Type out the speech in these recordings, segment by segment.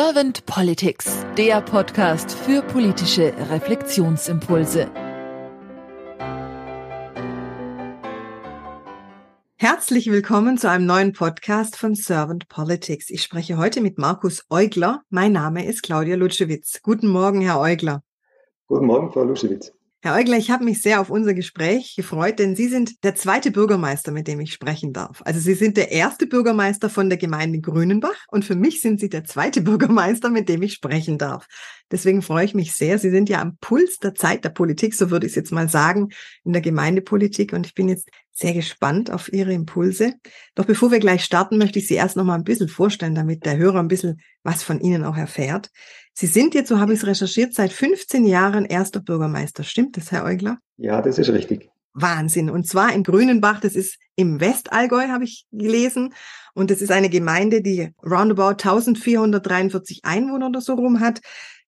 Servant Politics, der Podcast für politische Reflexionsimpulse. Herzlich willkommen zu einem neuen Podcast von Servant Politics. Ich spreche heute mit Markus Eugler. Mein Name ist Claudia Lutschewitz. Guten Morgen, Herr Eugler. Guten Morgen, Frau Lutschewitz. Herr Eugler, ich habe mich sehr auf unser Gespräch gefreut, denn Sie sind der zweite Bürgermeister, mit dem ich sprechen darf. Also Sie sind der erste Bürgermeister von der Gemeinde Grünenbach und für mich sind Sie der zweite Bürgermeister, mit dem ich sprechen darf. Deswegen freue ich mich sehr. Sie sind ja am Puls der Zeit der Politik, so würde ich es jetzt mal sagen, in der Gemeindepolitik und ich bin jetzt sehr gespannt auf Ihre Impulse. Doch bevor wir gleich starten, möchte ich Sie erst noch mal ein bisschen vorstellen, damit der Hörer ein bisschen was von Ihnen auch erfährt. Sie sind jetzt, so habe ich es recherchiert, seit 15 Jahren erster Bürgermeister. Stimmt das, Herr Eugler? Ja, das ist richtig. Wahnsinn. Und zwar in Grünenbach, das ist im Westallgäu, habe ich gelesen. Und das ist eine Gemeinde, die roundabout 1443 Einwohner oder so rum hat.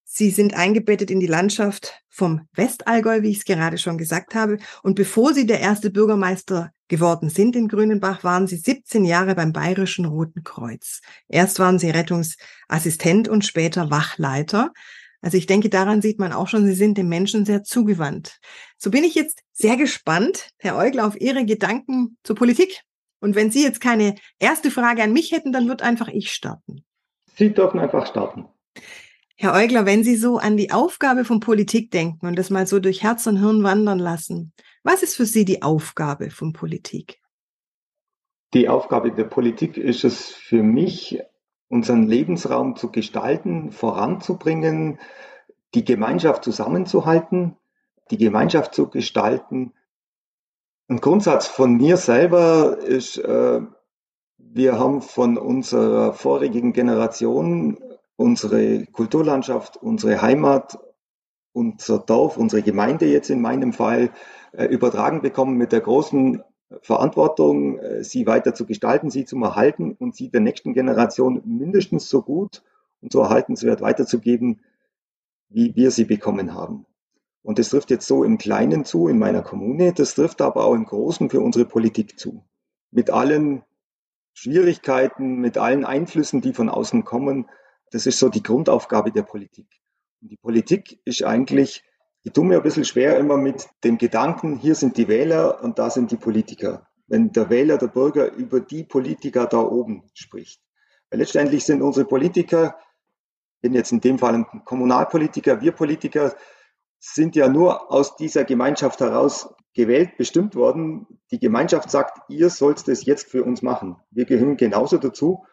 Sie sind eingebettet in die Landschaft vom Westallgäu, wie ich es gerade schon gesagt habe. Und bevor Sie der erste Bürgermeister geworden sind in Grünenbach, waren Sie 17 Jahre beim Bayerischen Roten Kreuz. Erst waren Sie Rettungsassistent und später Wachleiter. Also ich denke, daran sieht man auch schon, Sie sind dem Menschen sehr zugewandt. So bin ich jetzt sehr gespannt, Herr Eugler, auf Ihre Gedanken zur Politik. Und wenn Sie jetzt keine erste Frage an mich hätten, dann wird einfach ich starten. Sie dürfen einfach starten. Herr Eugler, wenn Sie so an die Aufgabe von Politik denken und das mal so durch Herz und Hirn wandern lassen, was ist für Sie die Aufgabe von Politik? Die Aufgabe der Politik ist es für mich, unseren Lebensraum zu gestalten, voranzubringen, die Gemeinschaft zusammenzuhalten, die Gemeinschaft zu gestalten. Ein Grundsatz von mir selber ist, äh, wir haben von unserer vorigen Generation unsere Kulturlandschaft, unsere Heimat, unser Dorf, unsere Gemeinde jetzt in meinem Fall übertragen bekommen mit der großen Verantwortung, äh, sie weiter zu gestalten, sie zu erhalten und sie der nächsten Generation mindestens so gut und so erhaltenswert weiterzugeben, wie wir sie bekommen haben. Und das trifft jetzt so im Kleinen zu, in meiner Kommune, das trifft aber auch im Großen für unsere Politik zu. Mit allen Schwierigkeiten, mit allen Einflüssen, die von außen kommen, das ist so die Grundaufgabe der Politik. Und die Politik ist eigentlich, ich tue mir ein bisschen schwer immer mit dem Gedanken, hier sind die Wähler und da sind die Politiker. Wenn der Wähler, der Bürger über die Politiker da oben spricht. Weil letztendlich sind unsere Politiker, bin jetzt in dem Fall ein Kommunalpolitiker, wir Politiker, sind ja nur aus dieser Gemeinschaft heraus gewählt, bestimmt worden. Die Gemeinschaft sagt, ihr sollt das jetzt für uns machen. Wir gehören genauso dazu.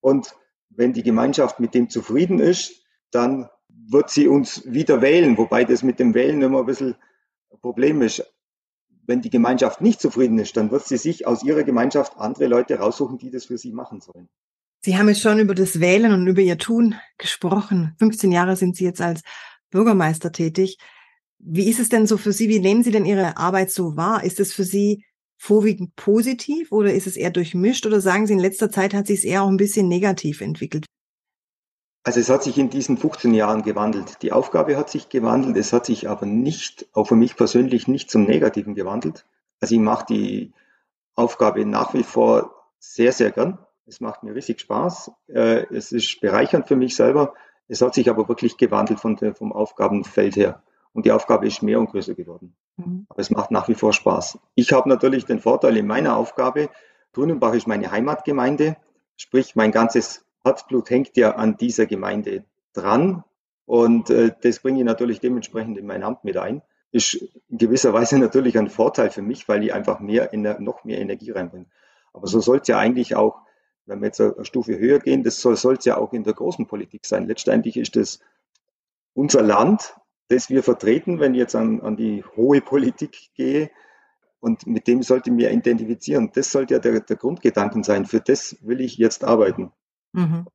Und wenn die Gemeinschaft mit dem zufrieden ist, dann wird sie uns wieder wählen, wobei das mit dem Wählen immer ein bisschen ein Problem ist. Wenn die Gemeinschaft nicht zufrieden ist, dann wird sie sich aus ihrer Gemeinschaft andere Leute raussuchen, die das für sie machen sollen. Sie haben jetzt schon über das Wählen und über Ihr Tun gesprochen. 15 Jahre sind Sie jetzt als Bürgermeister tätig. Wie ist es denn so für Sie? Wie nehmen Sie denn Ihre Arbeit so wahr? Ist es für Sie vorwiegend positiv oder ist es eher durchmischt oder sagen Sie, in letzter Zeit hat sich es eher auch ein bisschen negativ entwickelt? Also es hat sich in diesen 15 Jahren gewandelt. Die Aufgabe hat sich gewandelt, es hat sich aber nicht, auch für mich persönlich, nicht zum Negativen gewandelt. Also ich mache die Aufgabe nach wie vor sehr, sehr gern. Es macht mir richtig Spaß. Äh, es ist bereichernd für mich selber. Es hat sich aber wirklich gewandelt von der, vom Aufgabenfeld her. Und die Aufgabe ist mehr und größer geworden. Mhm. Aber es macht nach wie vor Spaß. Ich habe natürlich den Vorteil in meiner Aufgabe, Grünenbach ist meine Heimatgemeinde, sprich mein ganzes Herzblut hängt ja an dieser Gemeinde dran. Und äh, das bringe ich natürlich dementsprechend in mein Amt mit ein. Ist in gewisser Weise natürlich ein Vorteil für mich, weil ich einfach mehr, noch mehr Energie reinbringe. Aber so soll es ja eigentlich auch, wenn wir jetzt eine Stufe höher gehen, das soll es ja auch in der großen Politik sein. Letztendlich ist es unser Land, das wir vertreten, wenn ich jetzt an, an die hohe Politik gehe. Und mit dem sollte ich mir identifizieren. Das sollte ja der, der Grundgedanken sein. Für das will ich jetzt arbeiten. Mhm.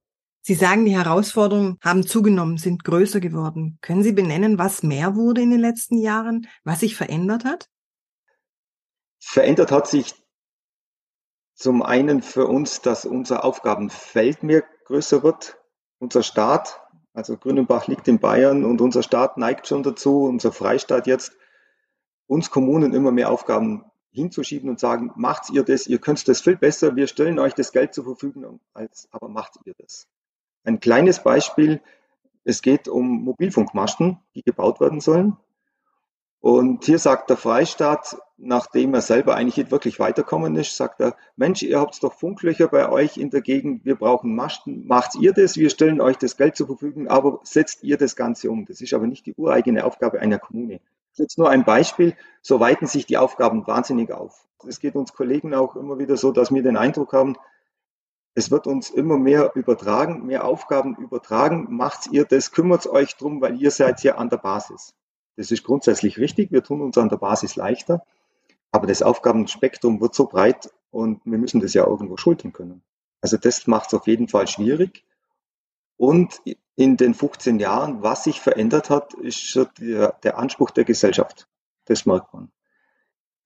Sie sagen, die Herausforderungen haben zugenommen, sind größer geworden. Können Sie benennen, was mehr wurde in den letzten Jahren, was sich verändert hat? Verändert hat sich zum einen für uns, dass unser Aufgabenfeld mehr größer wird. Unser Staat also Grünenbach liegt in Bayern und unser Staat neigt schon dazu, unser Freistaat jetzt, uns Kommunen immer mehr Aufgaben hinzuschieben und sagen, macht ihr das, ihr könnt das viel besser, wir stellen euch das Geld zur Verfügung, als, aber macht ihr das. ein kleines Beispiel. Es geht um Mobilfunkmasten, die gebaut werden sollen. Und hier sagt der Freistaat, nachdem er selber eigentlich nicht wirklich weiterkommen ist, sagt er, Mensch, ihr habt doch Funklöcher bei euch in der Gegend, wir brauchen Masten, macht ihr das, wir stellen euch das Geld zur Verfügung, aber setzt ihr das Ganze um. Das ist aber nicht die ureigene Aufgabe einer Kommune. Jetzt nur ein Beispiel, so weiten sich die Aufgaben wahnsinnig auf. Es geht uns Kollegen auch immer wieder so, dass wir den Eindruck haben, es wird uns immer mehr übertragen, mehr Aufgaben übertragen. Macht ihr das, kümmert euch drum, weil ihr seid ja an der Basis. Das ist grundsätzlich richtig. Wir tun uns an der Basis leichter. Aber das Aufgabenspektrum wird so breit und wir müssen das ja irgendwo schultern können. Also das macht es auf jeden Fall schwierig. Und in den 15 Jahren, was sich verändert hat, ist der, der Anspruch der Gesellschaft. Das merkt man.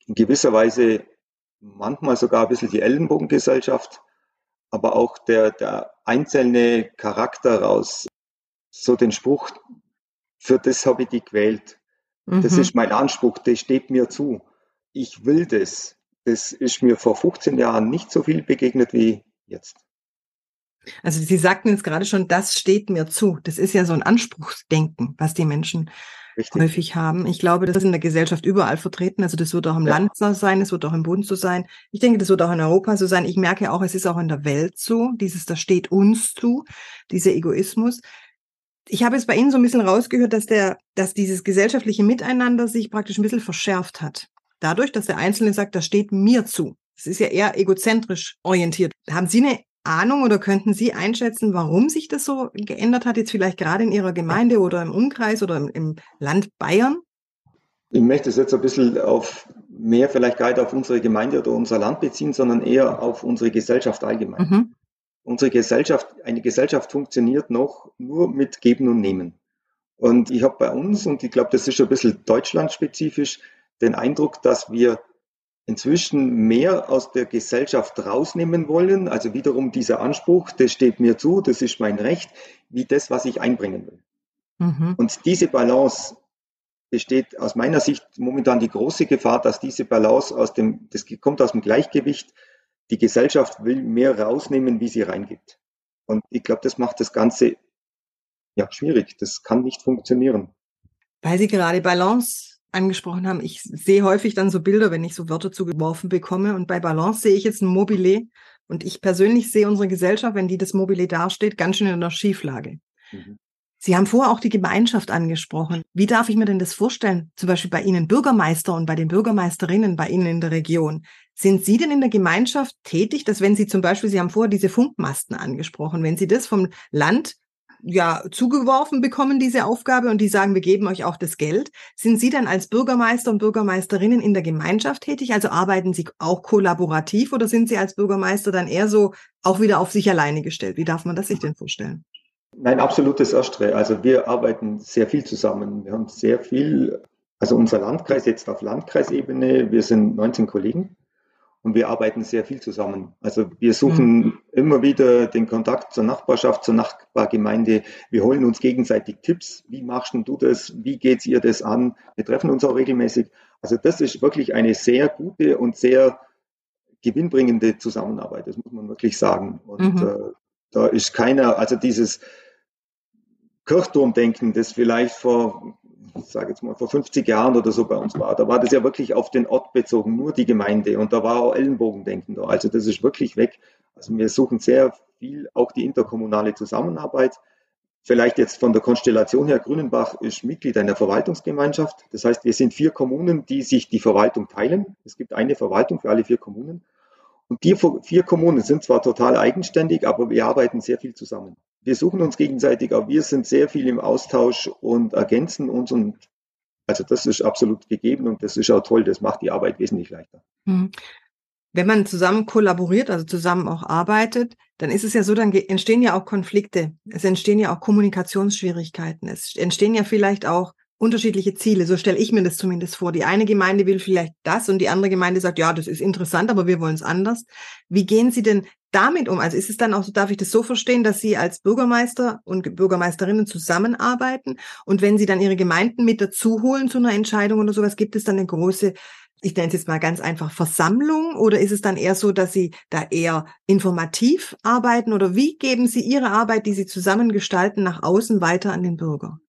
In gewisser Weise manchmal sogar ein bisschen die Ellenbogengesellschaft, aber auch der, der einzelne Charakter raus. So den Spruch, für das habe ich die gewählt. Das mhm. ist mein Anspruch, das steht mir zu. Ich will das. Das ist mir vor 15 Jahren nicht so viel begegnet wie jetzt. Also Sie sagten jetzt gerade schon, das steht mir zu. Das ist ja so ein Anspruchsdenken, was die Menschen Richtig. häufig haben. Ich glaube, das ist in der Gesellschaft überall vertreten. Also das wird auch im ja. Land so sein, es wird auch im Bund so sein. Ich denke, das wird auch in Europa so sein. Ich merke auch, es ist auch in der Welt so. Dieses, das steht uns zu, dieser Egoismus ich habe jetzt bei Ihnen so ein bisschen rausgehört, dass der, dass dieses gesellschaftliche Miteinander sich praktisch ein bisschen verschärft hat. Dadurch, dass der Einzelne sagt, das steht mir zu. Das ist ja eher egozentrisch orientiert. Haben Sie eine Ahnung oder könnten Sie einschätzen, warum sich das so geändert hat, jetzt vielleicht gerade in Ihrer Gemeinde oder im Umkreis oder im, im Land Bayern? Ich möchte es jetzt ein bisschen auf mehr vielleicht gar nicht auf unsere Gemeinde oder unser Land beziehen, sondern eher auf unsere Gesellschaft allgemein. Mhm unsere Gesellschaft, eine Gesellschaft funktioniert noch nur mit Geben und Nehmen. Und ich habe bei uns, und ich glaube, das ist ein bisschen deutschlandspezifisch, den Eindruck, dass wir inzwischen mehr aus der Gesellschaft rausnehmen wollen. Also wiederum dieser Anspruch, das steht mir zu, das ist mein Recht, wie das, was ich einbringen will. Mhm. Und diese Balance besteht aus meiner Sicht momentan die große Gefahr, dass diese Balance aus dem, das kommt aus dem Gleichgewicht die Gesellschaft will mehr rausnehmen, wie sie reingibt. Und ich glaube, das macht das Ganze ja schwierig. Das kann nicht funktionieren. Weil Sie gerade Balance angesprochen haben, ich sehe häufig dann so Bilder, wenn ich so Wörter zugeworfen bekomme. Und bei Balance sehe ich jetzt ein Mobile. Und ich persönlich sehe unsere Gesellschaft, wenn die das Mobile dasteht, ganz schön in einer Schieflage. Mhm. Sie haben vorher auch die Gemeinschaft angesprochen. Wie darf ich mir denn das vorstellen? Zum Beispiel bei Ihnen Bürgermeister und bei den Bürgermeisterinnen bei Ihnen in der Region. Sind Sie denn in der Gemeinschaft tätig, dass wenn Sie zum Beispiel, Sie haben vorher diese Funkmasten angesprochen, wenn Sie das vom Land ja zugeworfen bekommen, diese Aufgabe, und die sagen, wir geben euch auch das Geld. Sind Sie dann als Bürgermeister und Bürgermeisterinnen in der Gemeinschaft tätig? Also arbeiten Sie auch kollaborativ oder sind Sie als Bürgermeister dann eher so auch wieder auf sich alleine gestellt? Wie darf man das sich denn vorstellen? Nein, absolutes Erstere. Also wir arbeiten sehr viel zusammen. Wir haben sehr viel, also unser Landkreis jetzt auf Landkreisebene, wir sind 19 Kollegen und wir arbeiten sehr viel zusammen. Also wir suchen mhm. immer wieder den Kontakt zur Nachbarschaft, zur Nachbargemeinde. Wir holen uns gegenseitig Tipps. Wie machst du das? Wie geht's ihr das an? Wir treffen uns auch regelmäßig. Also das ist wirklich eine sehr gute und sehr gewinnbringende Zusammenarbeit. Das muss man wirklich sagen. Und mhm. äh, da ist keiner, also dieses Kirchturmdenken, das vielleicht vor, ich sage jetzt mal, vor 50 Jahren oder so bei uns war, da war das ja wirklich auf den Ort bezogen, nur die Gemeinde und da war auch Ellenbogendenken da. Also das ist wirklich weg. Also wir suchen sehr viel auch die interkommunale Zusammenarbeit. Vielleicht jetzt von der Konstellation her, Grünenbach ist Mitglied einer Verwaltungsgemeinschaft. Das heißt, wir sind vier Kommunen, die sich die Verwaltung teilen. Es gibt eine Verwaltung für alle vier Kommunen. Und die vier Kommunen sind zwar total eigenständig, aber wir arbeiten sehr viel zusammen. Wir suchen uns gegenseitig, aber wir sind sehr viel im Austausch und ergänzen uns und also das ist absolut gegeben und das ist auch toll. Das macht die Arbeit wesentlich leichter. Hm. Wenn man zusammen kollaboriert, also zusammen auch arbeitet, dann ist es ja so, dann entstehen ja auch Konflikte. Es entstehen ja auch Kommunikationsschwierigkeiten. Es entstehen ja vielleicht auch unterschiedliche Ziele. So stelle ich mir das zumindest vor. Die eine Gemeinde will vielleicht das und die andere Gemeinde sagt, ja, das ist interessant, aber wir wollen es anders. Wie gehen Sie denn damit um? Also ist es dann auch so, darf ich das so verstehen, dass Sie als Bürgermeister und Bürgermeisterinnen zusammenarbeiten und wenn Sie dann Ihre Gemeinden mit dazu holen zu einer Entscheidung oder sowas, gibt es dann eine große ich nenne es jetzt mal ganz einfach Versammlung oder ist es dann eher so, dass Sie da eher informativ arbeiten oder wie geben Sie Ihre Arbeit, die Sie zusammen gestalten, nach außen weiter an den Bürger?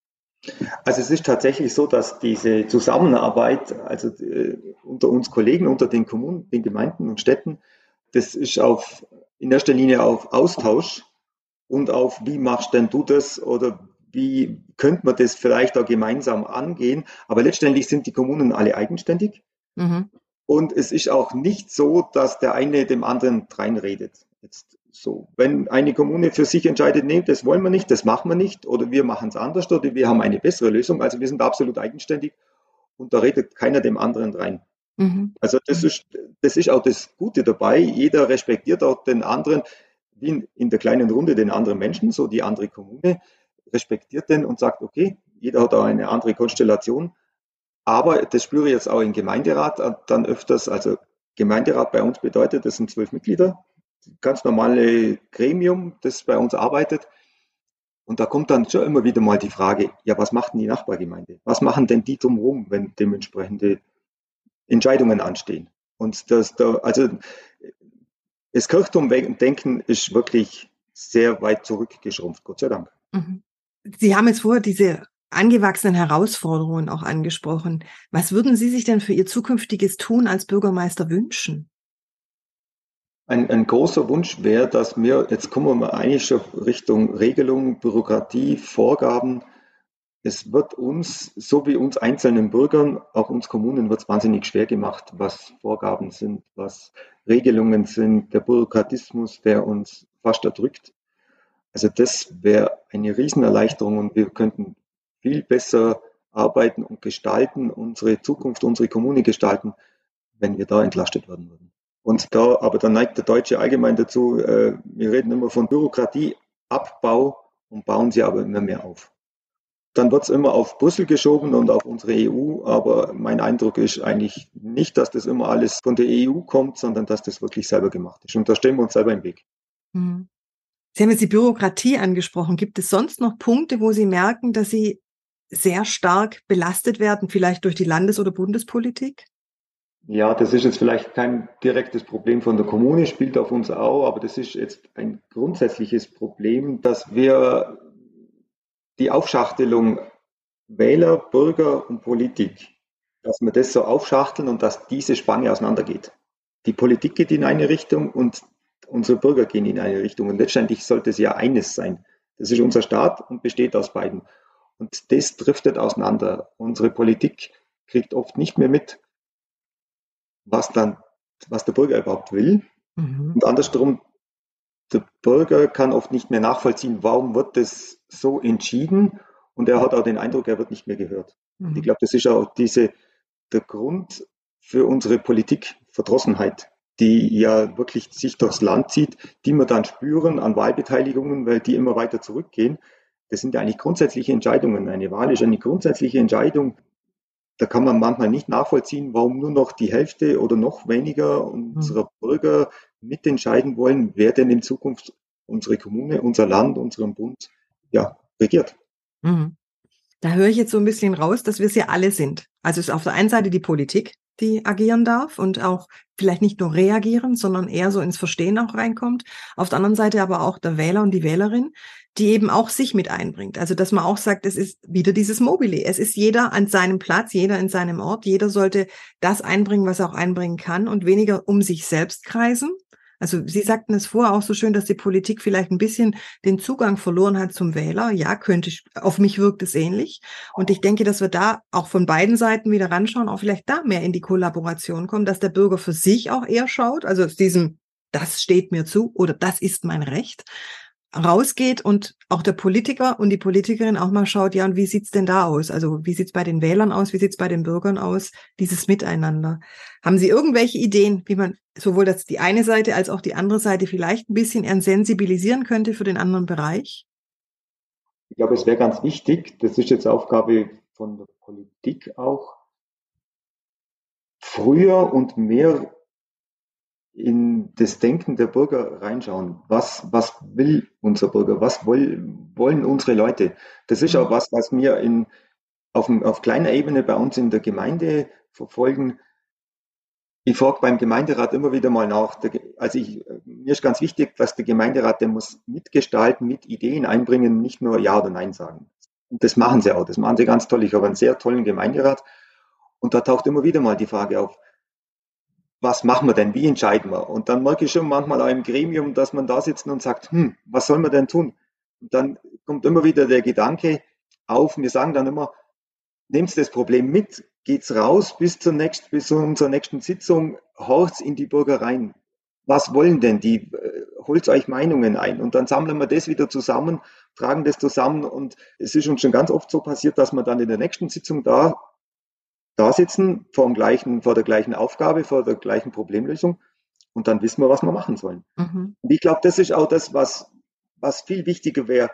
Also es ist tatsächlich so, dass diese Zusammenarbeit, also äh, unter uns Kollegen, unter den Kommunen, den Gemeinden und Städten, das ist auf, in erster Linie auf Austausch und auf, wie machst denn du das oder wie könnte man das vielleicht auch gemeinsam angehen. Aber letztendlich sind die Kommunen alle eigenständig. Mhm. Und es ist auch nicht so, dass der eine dem anderen reinredet. Jetzt so, wenn eine Kommune für sich entscheidet, nee, das wollen wir nicht, das machen wir nicht, oder wir machen es anders, oder wir haben eine bessere Lösung, also wir sind absolut eigenständig und da redet keiner dem anderen rein. Mhm. Also das ist, das ist auch das Gute dabei. Jeder respektiert auch den anderen, wie in, in der kleinen Runde den anderen Menschen, so die andere Kommune, respektiert den und sagt, okay, jeder hat auch eine andere Konstellation. Aber das spüre ich jetzt auch im Gemeinderat dann öfters. Also Gemeinderat bei uns bedeutet, das sind zwölf Mitglieder ganz normale Gremium, das bei uns arbeitet. Und da kommt dann schon immer wieder mal die Frage, ja, was macht denn die Nachbargemeinde? Was machen denn die drumherum, wenn dementsprechende Entscheidungen anstehen? Und das, da, also das Kirchturmdenken ist wirklich sehr weit zurückgeschrumpft, Gott sei Dank. Mhm. Sie haben jetzt vorher diese angewachsenen Herausforderungen auch angesprochen. Was würden Sie sich denn für Ihr zukünftiges Tun als Bürgermeister wünschen? Ein, ein großer Wunsch wäre, dass wir, jetzt kommen wir mal eigentlich schon Richtung Regelung, Bürokratie, Vorgaben. Es wird uns, so wie uns einzelnen Bürgern, auch uns Kommunen, wird es wahnsinnig schwer gemacht, was Vorgaben sind, was Regelungen sind, der Bürokratismus, der uns fast erdrückt. Also das wäre eine Riesenerleichterung und wir könnten viel besser arbeiten und gestalten, unsere Zukunft, unsere Kommune gestalten, wenn wir da entlastet werden würden. Und da, aber da neigt der Deutsche allgemein dazu, äh, wir reden immer von Bürokratieabbau und bauen sie aber immer mehr auf. Dann wird es immer auf Brüssel geschoben und auf unsere EU, aber mein Eindruck ist eigentlich nicht, dass das immer alles von der EU kommt, sondern dass das wirklich selber gemacht ist. Und da stehen wir uns selber im Weg. Mhm. Sie haben jetzt die Bürokratie angesprochen. Gibt es sonst noch Punkte, wo Sie merken, dass Sie sehr stark belastet werden, vielleicht durch die Landes- oder Bundespolitik? Ja, das ist jetzt vielleicht kein direktes Problem von der Kommune, spielt auf uns auch, aber das ist jetzt ein grundsätzliches Problem, dass wir die Aufschachtelung Wähler, Bürger und Politik, dass wir das so aufschachteln und dass diese Spanne auseinandergeht. Die Politik geht in eine Richtung und unsere Bürger gehen in eine Richtung. Und letztendlich sollte es ja eines sein. Das ist unser Staat und besteht aus beiden. Und das driftet auseinander. Unsere Politik kriegt oft nicht mehr mit, was dann, was der Bürger überhaupt will. Mhm. Und andersrum, der Bürger kann oft nicht mehr nachvollziehen, warum wird das so entschieden und er hat auch den Eindruck, er wird nicht mehr gehört. Mhm. Ich glaube, das ist auch diese, der Grund für unsere Politikverdrossenheit, die ja wirklich sich durchs Land zieht, die wir dann spüren an Wahlbeteiligungen, weil die immer weiter zurückgehen. Das sind ja eigentlich grundsätzliche Entscheidungen. Eine Wahl ist eine grundsätzliche Entscheidung, da kann man manchmal nicht nachvollziehen, warum nur noch die Hälfte oder noch weniger unserer Bürger mitentscheiden wollen, wer denn in Zukunft unsere Kommune, unser Land, unseren Bund ja, regiert. Mhm. Da höre ich jetzt so ein bisschen raus, dass wir es ja alle sind. Also es ist auf der einen Seite die Politik, die agieren darf und auch vielleicht nicht nur reagieren, sondern eher so ins Verstehen auch reinkommt. Auf der anderen Seite aber auch der Wähler und die Wählerin, die eben auch sich mit einbringt. Also dass man auch sagt, es ist wieder dieses Mobile. Es ist jeder an seinem Platz, jeder in seinem Ort. Jeder sollte das einbringen, was er auch einbringen kann und weniger um sich selbst kreisen. Also Sie sagten es vorher auch so schön, dass die Politik vielleicht ein bisschen den Zugang verloren hat zum Wähler. Ja, könnte ich, auf mich wirkt es ähnlich. Und ich denke, dass wir da auch von beiden Seiten wieder ranschauen, auch vielleicht da mehr in die Kollaboration kommen, dass der Bürger für sich auch eher schaut, also aus diesem das steht mir zu oder das ist mein Recht, rausgeht und auch der Politiker und die Politikerin auch mal schaut, ja, und wie sieht's denn da aus? Also wie sieht's bei den Wählern aus? Wie sieht's bei den Bürgern aus? Dieses Miteinander. Haben Sie irgendwelche Ideen, wie man sowohl das die eine Seite als auch die andere Seite vielleicht ein bisschen sensibilisieren könnte für den anderen Bereich? Ich glaube, es wäre ganz wichtig, das ist jetzt Aufgabe von der Politik auch, früher und mehr in das Denken der Bürger reinschauen. Was, was will unser Bürger? Was will, wollen unsere Leute? Das ist auch was, was wir in, auf, auf kleiner Ebene bei uns in der Gemeinde verfolgen. Ich frage beim Gemeinderat immer wieder mal nach. Also ich, mir ist ganz wichtig, dass der Gemeinderat, der muss mitgestalten, mit Ideen einbringen, nicht nur Ja oder Nein sagen. Und das machen sie auch. Das machen sie ganz toll. Ich habe einen sehr tollen Gemeinderat. Und da taucht immer wieder mal die Frage auf, was machen wir denn? Wie entscheiden wir? Und dann merke ich schon manchmal auch im Gremium, dass man da sitzt und sagt, hm, was soll man denn tun? Und dann kommt immer wieder der Gedanke auf, wir sagen dann immer, nehmt das Problem mit, geht's raus bis zur nächsten, bis zu unserer nächsten Sitzung, horcht's in die Bürger rein. Was wollen denn die? Äh, holt euch Meinungen ein und dann sammeln wir das wieder zusammen, tragen das zusammen und es ist uns schon ganz oft so passiert, dass wir dann in der nächsten Sitzung da, da sitzen, vor, dem gleichen, vor der gleichen Aufgabe, vor der gleichen Problemlösung und dann wissen wir, was wir machen sollen. Mhm. Und ich glaube, das ist auch das, was, was viel wichtiger wäre.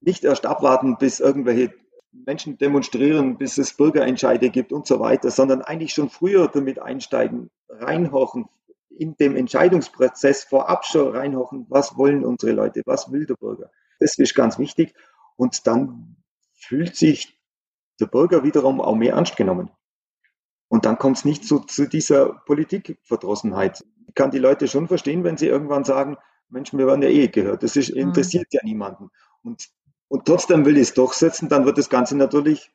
Nicht erst abwarten, bis irgendwelche Menschen demonstrieren, bis es Bürgerentscheide gibt und so weiter, sondern eigentlich schon früher damit einsteigen, reinhochen, in dem Entscheidungsprozess vorab schon reinhochen, was wollen unsere Leute, was will der Bürger. Das ist ganz wichtig. Und dann fühlt sich der Bürger wiederum auch mehr ernst genommen. Und dann kommt es nicht so zu dieser Politikverdrossenheit. Ich kann die Leute schon verstehen, wenn sie irgendwann sagen, Mensch, wir werden ja eh gehört. Das ist, mhm. interessiert ja niemanden. Und und trotzdem will ich es durchsetzen, dann wird das Ganze natürlich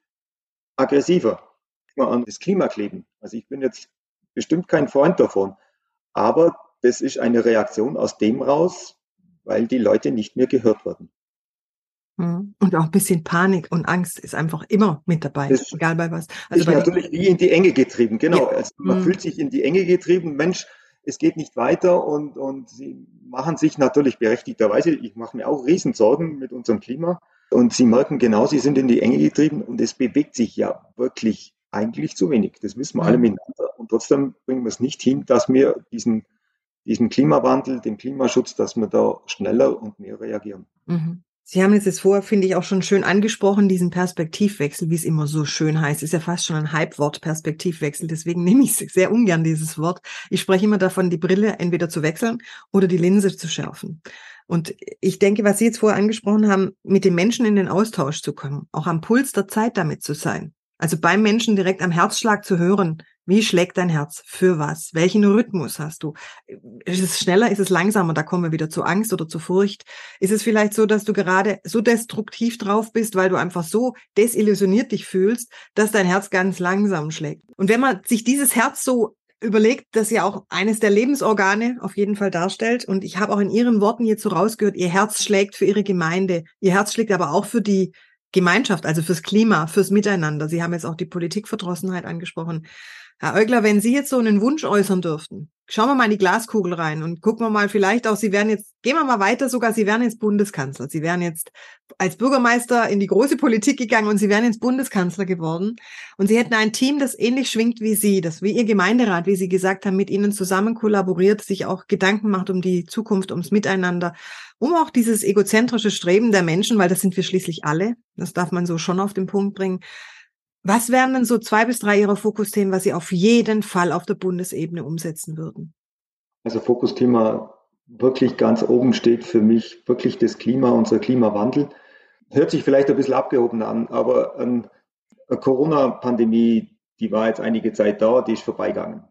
aggressiver. Mal an das Klima kleben. Also ich bin jetzt bestimmt kein Freund davon. Aber das ist eine Reaktion aus dem raus, weil die Leute nicht mehr gehört werden. Mhm. Und auch ein bisschen Panik und Angst ist einfach immer mit dabei, das egal bei was. Also ist natürlich wie in die Enge getrieben, genau. Ja. Also man mhm. fühlt sich in die Enge getrieben. Mensch, es geht nicht weiter und, und sie machen sich natürlich berechtigterweise, ich mache mir auch Riesensorgen mit unserem Klima und sie merken genau, sie sind in die Enge getrieben und es bewegt sich ja wirklich eigentlich zu wenig. Das wissen wir alle mhm. miteinander. Und trotzdem bringen wir es nicht hin, dass wir diesen, diesen Klimawandel, den Klimaschutz, dass wir da schneller und mehr reagieren. Mhm. Sie haben jetzt vorher, finde ich, auch schon schön angesprochen, diesen Perspektivwechsel, wie es immer so schön heißt. Ist ja fast schon ein Hypewort, Perspektivwechsel. Deswegen nehme ich sehr ungern dieses Wort. Ich spreche immer davon, die Brille entweder zu wechseln oder die Linse zu schärfen. Und ich denke, was Sie jetzt vorher angesprochen haben, mit den Menschen in den Austausch zu kommen, auch am Puls der Zeit damit zu sein. Also beim Menschen direkt am Herzschlag zu hören, wie schlägt dein Herz? Für was? Welchen Rhythmus hast du? Ist es schneller? Ist es langsamer? Da kommen wir wieder zu Angst oder zu Furcht. Ist es vielleicht so, dass du gerade so destruktiv drauf bist, weil du einfach so desillusioniert dich fühlst, dass dein Herz ganz langsam schlägt? Und wenn man sich dieses Herz so überlegt, dass ja auch eines der Lebensorgane auf jeden Fall darstellt. Und ich habe auch in Ihren Worten jetzt so rausgehört, Ihr Herz schlägt für Ihre Gemeinde. Ihr Herz schlägt aber auch für die Gemeinschaft, also fürs Klima, fürs Miteinander. Sie haben jetzt auch die Politikverdrossenheit angesprochen. Herr Eugler, wenn Sie jetzt so einen Wunsch äußern dürften, schauen wir mal in die Glaskugel rein und gucken wir mal vielleicht auch, Sie werden jetzt, gehen wir mal weiter sogar, Sie wären jetzt Bundeskanzler. Sie wären jetzt als Bürgermeister in die große Politik gegangen und Sie wären jetzt Bundeskanzler geworden. Und Sie hätten ein Team, das ähnlich schwingt wie Sie, das wie Ihr Gemeinderat, wie Sie gesagt haben, mit Ihnen zusammen kollaboriert, sich auch Gedanken macht um die Zukunft, ums Miteinander, um auch dieses egozentrische Streben der Menschen, weil das sind wir schließlich alle, das darf man so schon auf den Punkt bringen, was wären denn so zwei bis drei Ihrer Fokusthemen, was Sie auf jeden Fall auf der Bundesebene umsetzen würden? Also Fokusthema wirklich ganz oben steht für mich wirklich das Klima, unser Klimawandel. Hört sich vielleicht ein bisschen abgehoben an, aber eine Corona-Pandemie, die war jetzt einige Zeit da, die ist vorbeigegangen.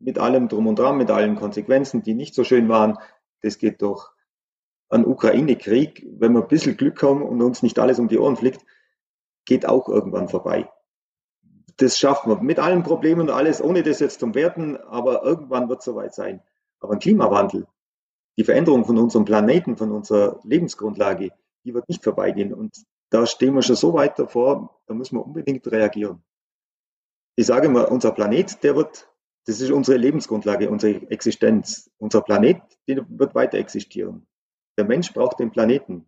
Mit allem drum und dran, mit allen Konsequenzen, die nicht so schön waren. Das geht durch einen Ukraine-Krieg. Wenn wir ein bisschen Glück haben und uns nicht alles um die Ohren fliegt, geht auch irgendwann vorbei das schaffen wir mit allen Problemen und alles, ohne das jetzt zum Werten, aber irgendwann wird es soweit sein. Aber ein Klimawandel, die Veränderung von unserem Planeten, von unserer Lebensgrundlage, die wird nicht vorbeigehen. Und da stehen wir schon so weit davor, da müssen wir unbedingt reagieren. Ich sage mal, unser Planet, der wird, das ist unsere Lebensgrundlage, unsere Existenz. Unser Planet, der wird weiter existieren. Der Mensch braucht den Planeten.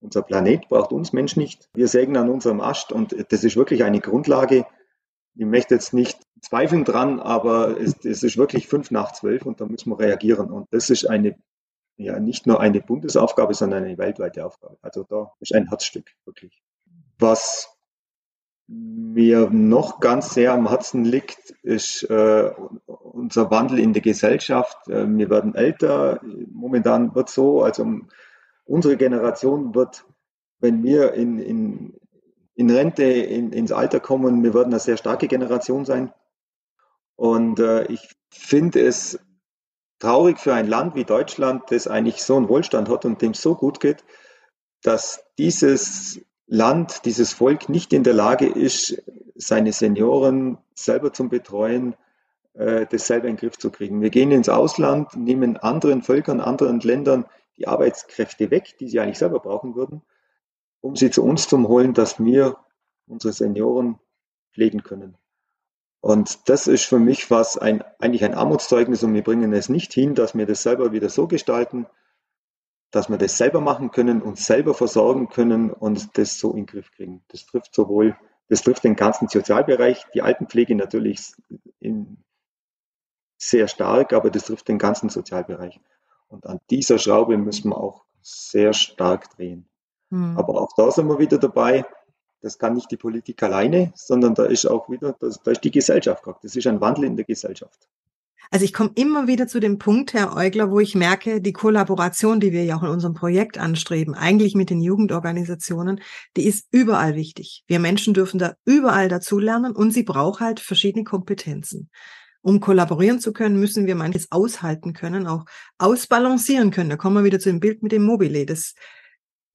Unser Planet braucht uns Mensch nicht. Wir sägen an unserem Ast und das ist wirklich eine Grundlage, ich möchte jetzt nicht zweifeln dran, aber es, es, ist wirklich fünf nach zwölf und da müssen wir reagieren. Und das ist eine, ja, nicht nur eine Bundesaufgabe, sondern eine weltweite Aufgabe. Also da ist ein Herzstück, wirklich. Was mir noch ganz sehr am Herzen liegt, ist äh, unser Wandel in der Gesellschaft. Äh, wir werden älter. Momentan wird so, also unsere Generation wird, wenn wir in, in, in Rente, in, ins Alter kommen. Wir werden eine sehr starke Generation sein. Und äh, ich finde es traurig für ein Land wie Deutschland, das eigentlich so einen Wohlstand hat und dem so gut geht, dass dieses Land, dieses Volk nicht in der Lage ist, seine Senioren selber zu betreuen, äh, das selber in den Griff zu kriegen. Wir gehen ins Ausland, nehmen anderen Völkern, anderen Ländern die Arbeitskräfte weg, die sie eigentlich selber brauchen würden, um sie zu uns zu holen, dass wir unsere Senioren pflegen können. Und das ist für mich was ein, eigentlich ein Armutszeugnis und wir bringen es nicht hin, dass wir das selber wieder so gestalten, dass wir das selber machen können, uns selber versorgen können und das so in den Griff kriegen. Das trifft sowohl, das trifft den ganzen Sozialbereich, die Altenpflege natürlich in, sehr stark, aber das trifft den ganzen Sozialbereich. Und an dieser Schraube müssen wir auch sehr stark drehen. Hm. Aber auch da sind wir wieder dabei. Das kann nicht die Politik alleine, sondern da ist auch wieder, das, da ist die Gesellschaft gefragt. Das ist ein Wandel in der Gesellschaft. Also ich komme immer wieder zu dem Punkt, Herr Eugler, wo ich merke, die Kollaboration, die wir ja auch in unserem Projekt anstreben, eigentlich mit den Jugendorganisationen, die ist überall wichtig. Wir Menschen dürfen da überall dazulernen und sie braucht halt verschiedene Kompetenzen. Um kollaborieren zu können, müssen wir manches aushalten können, auch ausbalancieren können. Da kommen wir wieder zu dem Bild mit dem Mobile. Das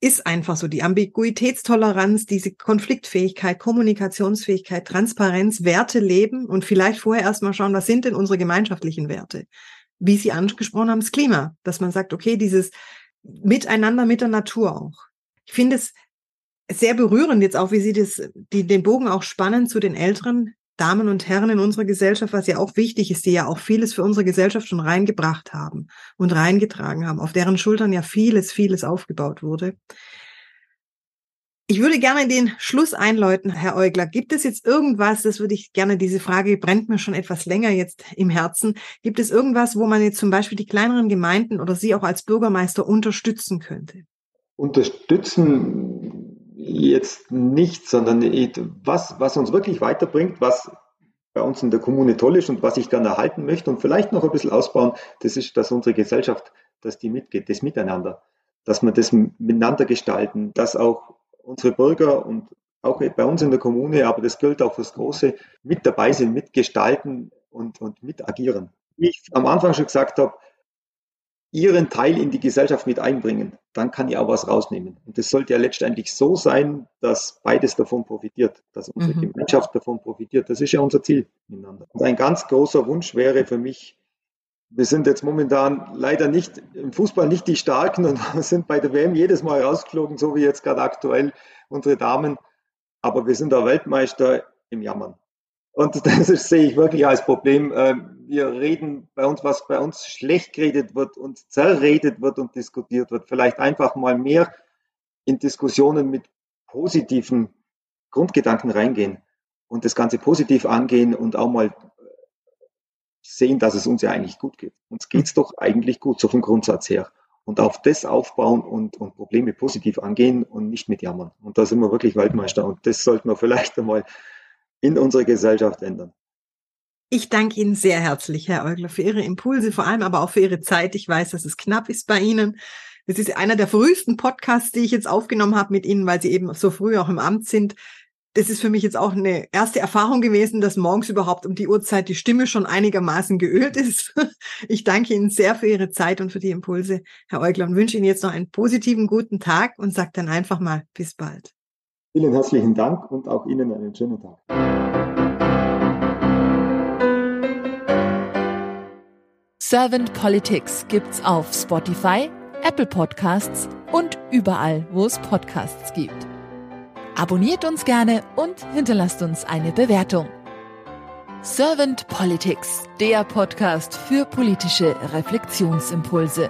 ist einfach so die Ambiguitätstoleranz, diese Konfliktfähigkeit, Kommunikationsfähigkeit, Transparenz, Werte leben und vielleicht vorher erstmal schauen, was sind denn unsere gemeinschaftlichen Werte? Wie Sie angesprochen haben, das Klima, dass man sagt, okay, dieses Miteinander mit der Natur auch. Ich finde es sehr berührend jetzt auch, wie Sie das, die, den Bogen auch spannen zu den älteren Damen und Herren in unserer Gesellschaft, was ja auch wichtig ist, die ja auch vieles für unsere Gesellschaft schon reingebracht haben und reingetragen haben, auf deren Schultern ja vieles, vieles aufgebaut wurde. Ich würde gerne den Schluss einläuten, Herr Eugler. Gibt es jetzt irgendwas, das würde ich gerne, diese Frage brennt mir schon etwas länger jetzt im Herzen. Gibt es irgendwas, wo man jetzt zum Beispiel die kleineren Gemeinden oder Sie auch als Bürgermeister unterstützen könnte? Unterstützen jetzt nicht, sondern was, was uns wirklich weiterbringt, was bei uns in der Kommune toll ist und was ich gerne erhalten möchte und vielleicht noch ein bisschen ausbauen, das ist, dass unsere Gesellschaft, dass die mitgeht, das Miteinander, dass wir das miteinander gestalten, dass auch unsere Bürger und auch bei uns in der Kommune, aber das gilt auch fürs Große, mit dabei sind, mitgestalten und, und mit agieren. Wie ich am Anfang schon gesagt habe, ihren Teil in die Gesellschaft mit einbringen, dann kann ich auch was rausnehmen. Und das sollte ja letztendlich so sein, dass beides davon profitiert, dass unsere mhm. Gemeinschaft davon profitiert. Das ist ja unser Ziel miteinander. Und ein ganz großer Wunsch wäre für mich, wir sind jetzt momentan leider nicht im Fußball nicht die Starken und sind bei der WM jedes Mal rausgeflogen, so wie jetzt gerade aktuell unsere Damen. Aber wir sind der Weltmeister im Jammern. Und das ist, sehe ich wirklich als Problem. Ähm, wir reden bei uns, was bei uns schlecht geredet wird und zerredet wird und diskutiert wird. Vielleicht einfach mal mehr in Diskussionen mit positiven Grundgedanken reingehen und das Ganze positiv angehen und auch mal sehen, dass es uns ja eigentlich gut geht. Uns geht's doch eigentlich gut, so vom Grundsatz her. Und auf das aufbauen und, und Probleme positiv angehen und nicht mit jammern. Und da sind wir wirklich Weltmeister. Und das sollten wir vielleicht einmal in unserer Gesellschaft ändern. Ich danke Ihnen sehr herzlich, Herr Eugler, für Ihre Impulse, vor allem aber auch für Ihre Zeit. Ich weiß, dass es knapp ist bei Ihnen. Das ist einer der frühesten Podcasts, die ich jetzt aufgenommen habe mit Ihnen, weil Sie eben so früh auch im Amt sind. Das ist für mich jetzt auch eine erste Erfahrung gewesen, dass morgens überhaupt um die Uhrzeit die Stimme schon einigermaßen geölt ist. Ich danke Ihnen sehr für Ihre Zeit und für die Impulse, Herr Eugler, und wünsche Ihnen jetzt noch einen positiven, guten Tag und sage dann einfach mal bis bald. Vielen herzlichen Dank und auch Ihnen einen schönen Tag. Servant Politics gibt's auf Spotify, Apple Podcasts und überall, wo es Podcasts gibt. Abonniert uns gerne und hinterlasst uns eine Bewertung. Servant Politics, der Podcast für politische Reflexionsimpulse.